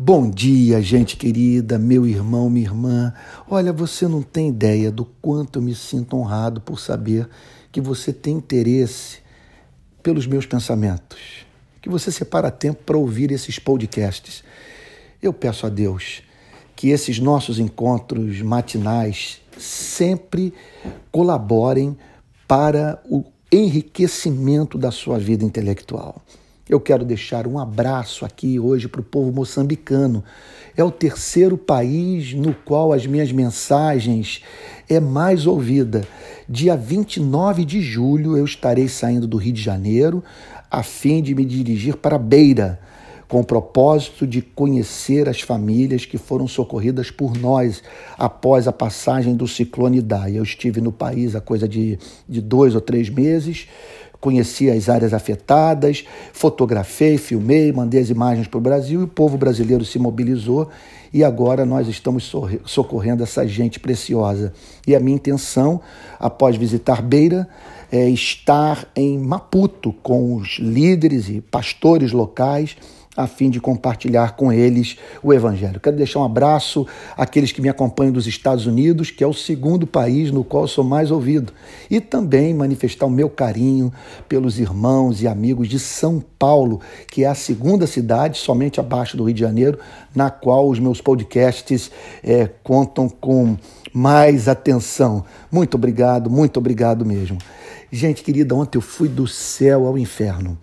Bom dia, gente querida, meu irmão, minha irmã. Olha, você não tem ideia do quanto eu me sinto honrado por saber que você tem interesse pelos meus pensamentos, que você separa tempo para ouvir esses podcasts. Eu peço a Deus que esses nossos encontros matinais sempre colaborem para o enriquecimento da sua vida intelectual. Eu quero deixar um abraço aqui hoje para o povo moçambicano. É o terceiro país no qual as minhas mensagens é mais ouvida. Dia 29 de julho eu estarei saindo do Rio de Janeiro a fim de me dirigir para Beira, com o propósito de conhecer as famílias que foram socorridas por nós após a passagem do ciclone Idai. Eu estive no país há coisa de, de dois ou três meses conheci as áreas afetadas, fotografei, filmei, mandei as imagens para o Brasil e o povo brasileiro se mobilizou e agora nós estamos socorrendo essa gente preciosa. E a minha intenção, após visitar Beira, é estar em Maputo com os líderes e pastores locais a fim de compartilhar com eles o Evangelho. Quero deixar um abraço àqueles que me acompanham dos Estados Unidos, que é o segundo país no qual sou mais ouvido, e também manifestar o meu carinho pelos irmãos e amigos de São Paulo, que é a segunda cidade, somente abaixo do Rio de Janeiro, na qual os meus podcasts é, contam com mais atenção. Muito obrigado, muito obrigado mesmo. Gente querida, ontem eu fui do céu ao inferno.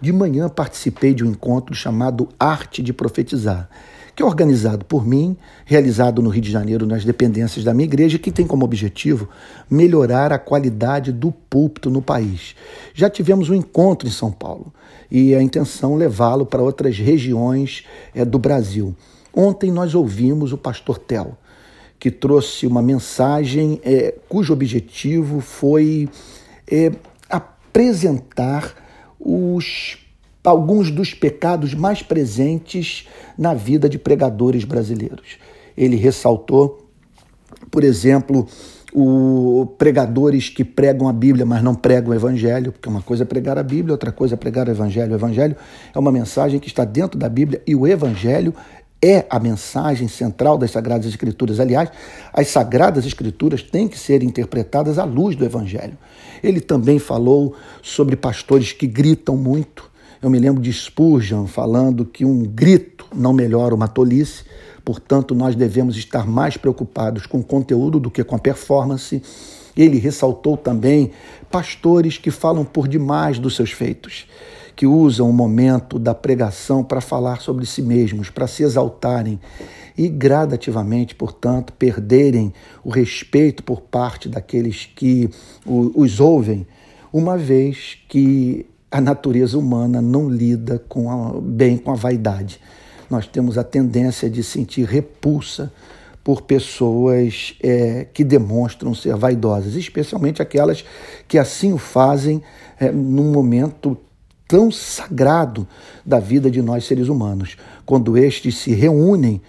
De manhã participei de um encontro chamado Arte de Profetizar, que é organizado por mim, realizado no Rio de Janeiro nas dependências da minha igreja, que tem como objetivo melhorar a qualidade do púlpito no país. Já tivemos um encontro em São Paulo e a intenção levá-lo para outras regiões é, do Brasil. Ontem nós ouvimos o pastor Tel, que trouxe uma mensagem é, cujo objetivo foi é, apresentar os alguns dos pecados mais presentes na vida de pregadores brasileiros. Ele ressaltou, por exemplo, o pregadores que pregam a Bíblia, mas não pregam o Evangelho, porque uma coisa é pregar a Bíblia, outra coisa é pregar o Evangelho. O Evangelho é uma mensagem que está dentro da Bíblia e o Evangelho é a mensagem central das Sagradas Escrituras. Aliás, as Sagradas Escrituras têm que ser interpretadas à luz do Evangelho. Ele também falou sobre pastores que gritam muito. Eu me lembro de Spurgeon falando que um grito não melhora uma tolice, portanto, nós devemos estar mais preocupados com o conteúdo do que com a performance. Ele ressaltou também pastores que falam por demais dos seus feitos, que usam o momento da pregação para falar sobre si mesmos, para se exaltarem e gradativamente, portanto, perderem o respeito por parte daqueles que os ouvem, uma vez que a natureza humana não lida com a, bem com a vaidade. Nós temos a tendência de sentir repulsa por pessoas é, que demonstram ser vaidosas, especialmente aquelas que assim o fazem é, num momento tão sagrado da vida de nós seres humanos, quando estes se reúnem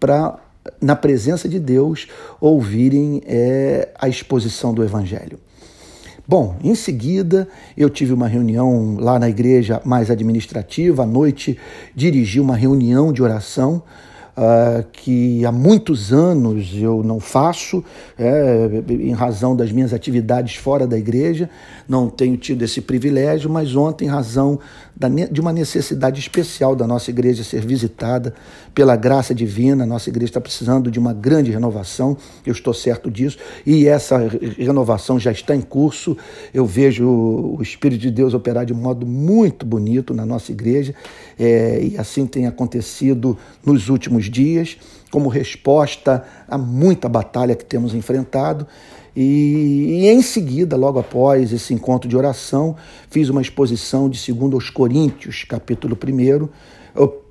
para, na presença de Deus, ouvirem é, a exposição do Evangelho. Bom, em seguida eu tive uma reunião lá na igreja mais administrativa, à noite dirigi uma reunião de oração uh, que há muitos anos eu não faço, é, em razão das minhas atividades fora da igreja, não tenho tido esse privilégio, mas ontem, em razão da, de uma necessidade especial da nossa igreja ser visitada pela graça divina, a nossa igreja está precisando de uma grande renovação, eu estou certo disso, e essa renovação já está em curso. Eu vejo o Espírito de Deus operar de modo muito bonito na nossa igreja, é, e assim tem acontecido nos últimos dias, como resposta a muita batalha que temos enfrentado. E, e, em seguida, logo após esse encontro de oração, fiz uma exposição de 2 aos Coríntios, capítulo 1,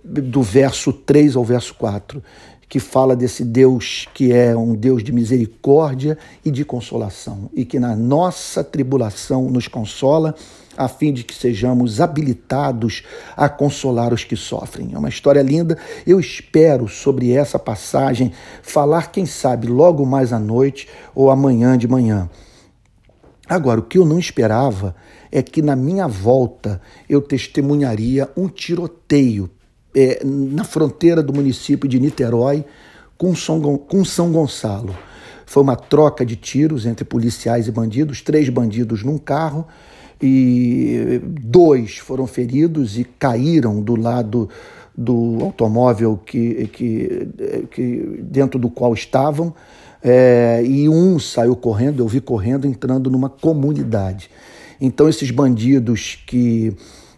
do verso 3 ao verso 4, que fala desse Deus que é um Deus de misericórdia e de consolação, e que na nossa tribulação nos consola a fim de que sejamos habilitados a consolar os que sofrem. É uma história linda. Eu espero sobre essa passagem falar, quem sabe, logo mais à noite ou amanhã de manhã. Agora, o que eu não esperava é que na minha volta eu testemunharia um tiroteio é, na fronteira do município de Niterói com São, Gonçalo. Foi uma troca de tiros entre policiais e bandidos, três bandidos num carro e dois foram feridos e caíram do lado do automóvel que, que, que dentro do qual estavam. É, e um saiu correndo, eu vi correndo, entrando numa comunidade. Então, esses bandidos que,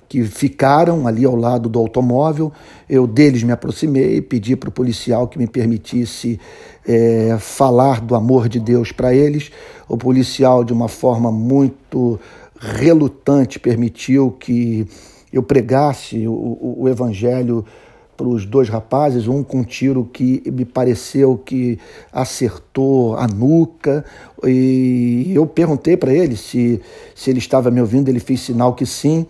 que ficaram ali ao lado do automóvel, eu deles me aproximei, pedi para o policial que me permitisse é, falar do amor de Deus para eles. O policial, de uma forma muito relutante, permitiu que eu pregasse o, o evangelho para os dois rapazes, um com um tiro que me pareceu que acertou a nuca. E eu perguntei para ele se, se ele estava me ouvindo, ele fez sinal que sim.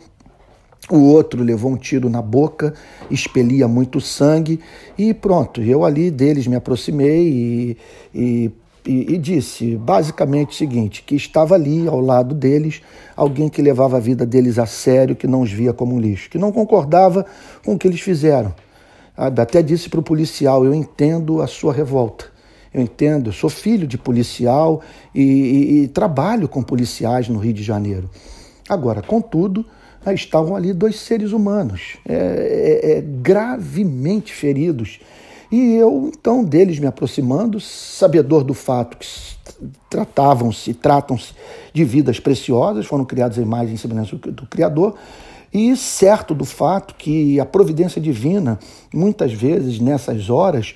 O outro levou um tiro na boca, expelia muito sangue e pronto. Eu ali deles me aproximei e, e e, e, disse basicamente o seguinte: que estava ali ao lado deles alguém que levava a vida deles a sério, que não os via como um lixo, que não concordava com o que eles fizeram. Até disse para o policial: Eu entendo a sua revolta. Eu entendo, eu sou filho de policial e, e trabalho com policiais no Rio de Janeiro. Agora, contudo, estavam ali dois seres humanos, é, é, é, gravemente feridos e eu, então, deles me aproximando, sabedor do fato que tratavam-se, tratam-se de vidas preciosas, foram criadas em imagem e semelhança do Criador, e certo do fato que a providência divina, muitas vezes nessas horas,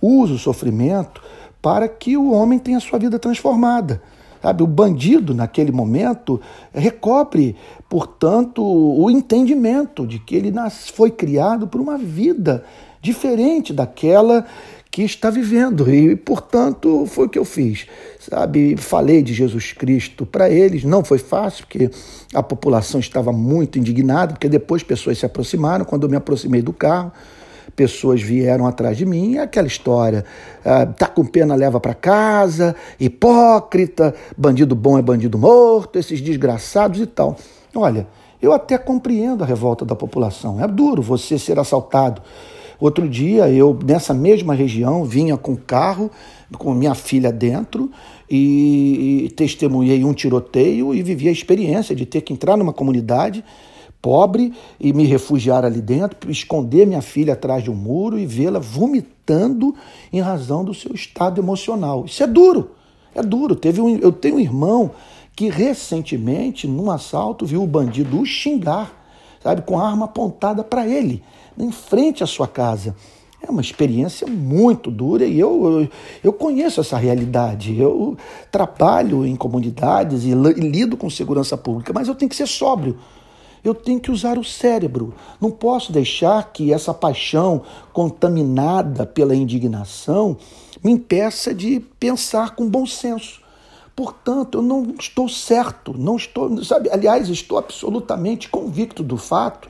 usa o sofrimento para que o homem tenha sua vida transformada. Sabe, o bandido, naquele momento, recobre, portanto, o entendimento de que ele foi criado por uma vida diferente daquela que está vivendo. E, portanto, foi o que eu fiz. Sabe, falei de Jesus Cristo para eles. Não foi fácil, porque a população estava muito indignada, porque depois pessoas se aproximaram. Quando eu me aproximei do carro, pessoas vieram atrás de mim. É aquela história: ah, tá com pena, leva para casa, hipócrita, bandido bom é bandido morto, esses desgraçados e tal. Olha, eu até compreendo a revolta da população. É duro você ser assaltado Outro dia, eu, nessa mesma região, vinha com carro, com minha filha dentro, e, e testemunhei um tiroteio e vivi a experiência de ter que entrar numa comunidade pobre e me refugiar ali dentro, esconder minha filha atrás de um muro e vê-la vomitando em razão do seu estado emocional. Isso é duro, é duro. Teve um, eu tenho um irmão que recentemente, num assalto, viu o bandido o xingar, sabe, com a arma apontada para ele em frente à sua casa. É uma experiência muito dura e eu, eu, eu, conheço essa realidade. Eu trabalho em comunidades e, lido com segurança pública, mas eu tenho que ser sóbrio. Eu tenho que usar o cérebro. Não posso deixar que essa paixão contaminada pela indignação me impeça de pensar com bom senso. Portanto, eu não estou certo, não estou, sabe, aliás, estou absolutamente convicto do fato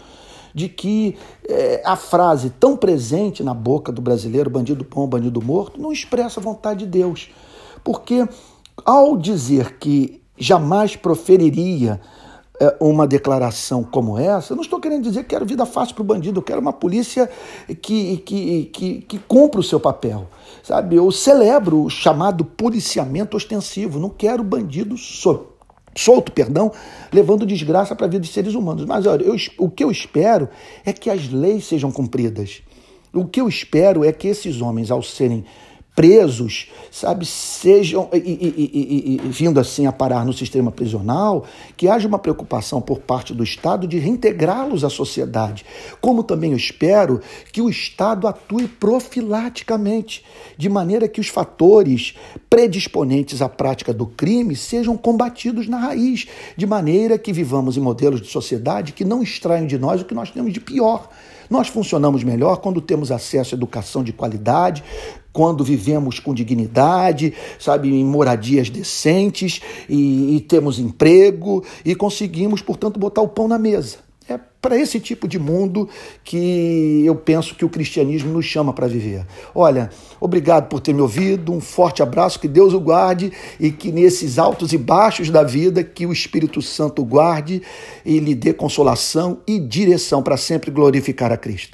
de que é, a frase tão presente na boca do brasileiro, bandido bom, bandido morto, não expressa a vontade de Deus. Porque ao dizer que jamais proferiria uma declaração como essa, eu não estou querendo dizer que quero vida fácil para o bandido, eu quero uma polícia que, que, que, que cumpra o seu papel. Sabe, eu celebro o chamado policiamento ostensivo, não quero bandido solto solto, perdão, levando desgraça para a vida de seres humanos. Mas olha, eu, o que eu espero é que as leis sejam cumpridas. O que eu espero é que esses homens, ao serem presos, sabe, sejam, e, e, e, vindo assim a parar no sistema prisional, que haja uma preocupação por parte do Estado de reintegrá-los à sociedade. Como também eu espero que o Estado atue profilaticamente, de maneira que os fatores predisponentes à prática do crime sejam combatidos na raiz, de maneira que vivamos em modelos de sociedade que não extraem de nós o que nós temos de pior. Nós funcionamos melhor quando temos acesso à educação de qualidade, quando vivemos com dignidade, sabe, em moradias decentes e, e temos emprego e conseguimos, portanto, botar o pão na mesa. É para esse tipo de mundo que eu penso que o cristianismo nos chama para viver. Olha, obrigado por ter me ouvido, um forte abraço, que Deus o guarde e que nesses altos e baixos da vida, que o Espírito Santo guarde e lhe dê consolação e direção para sempre glorificar a Cristo.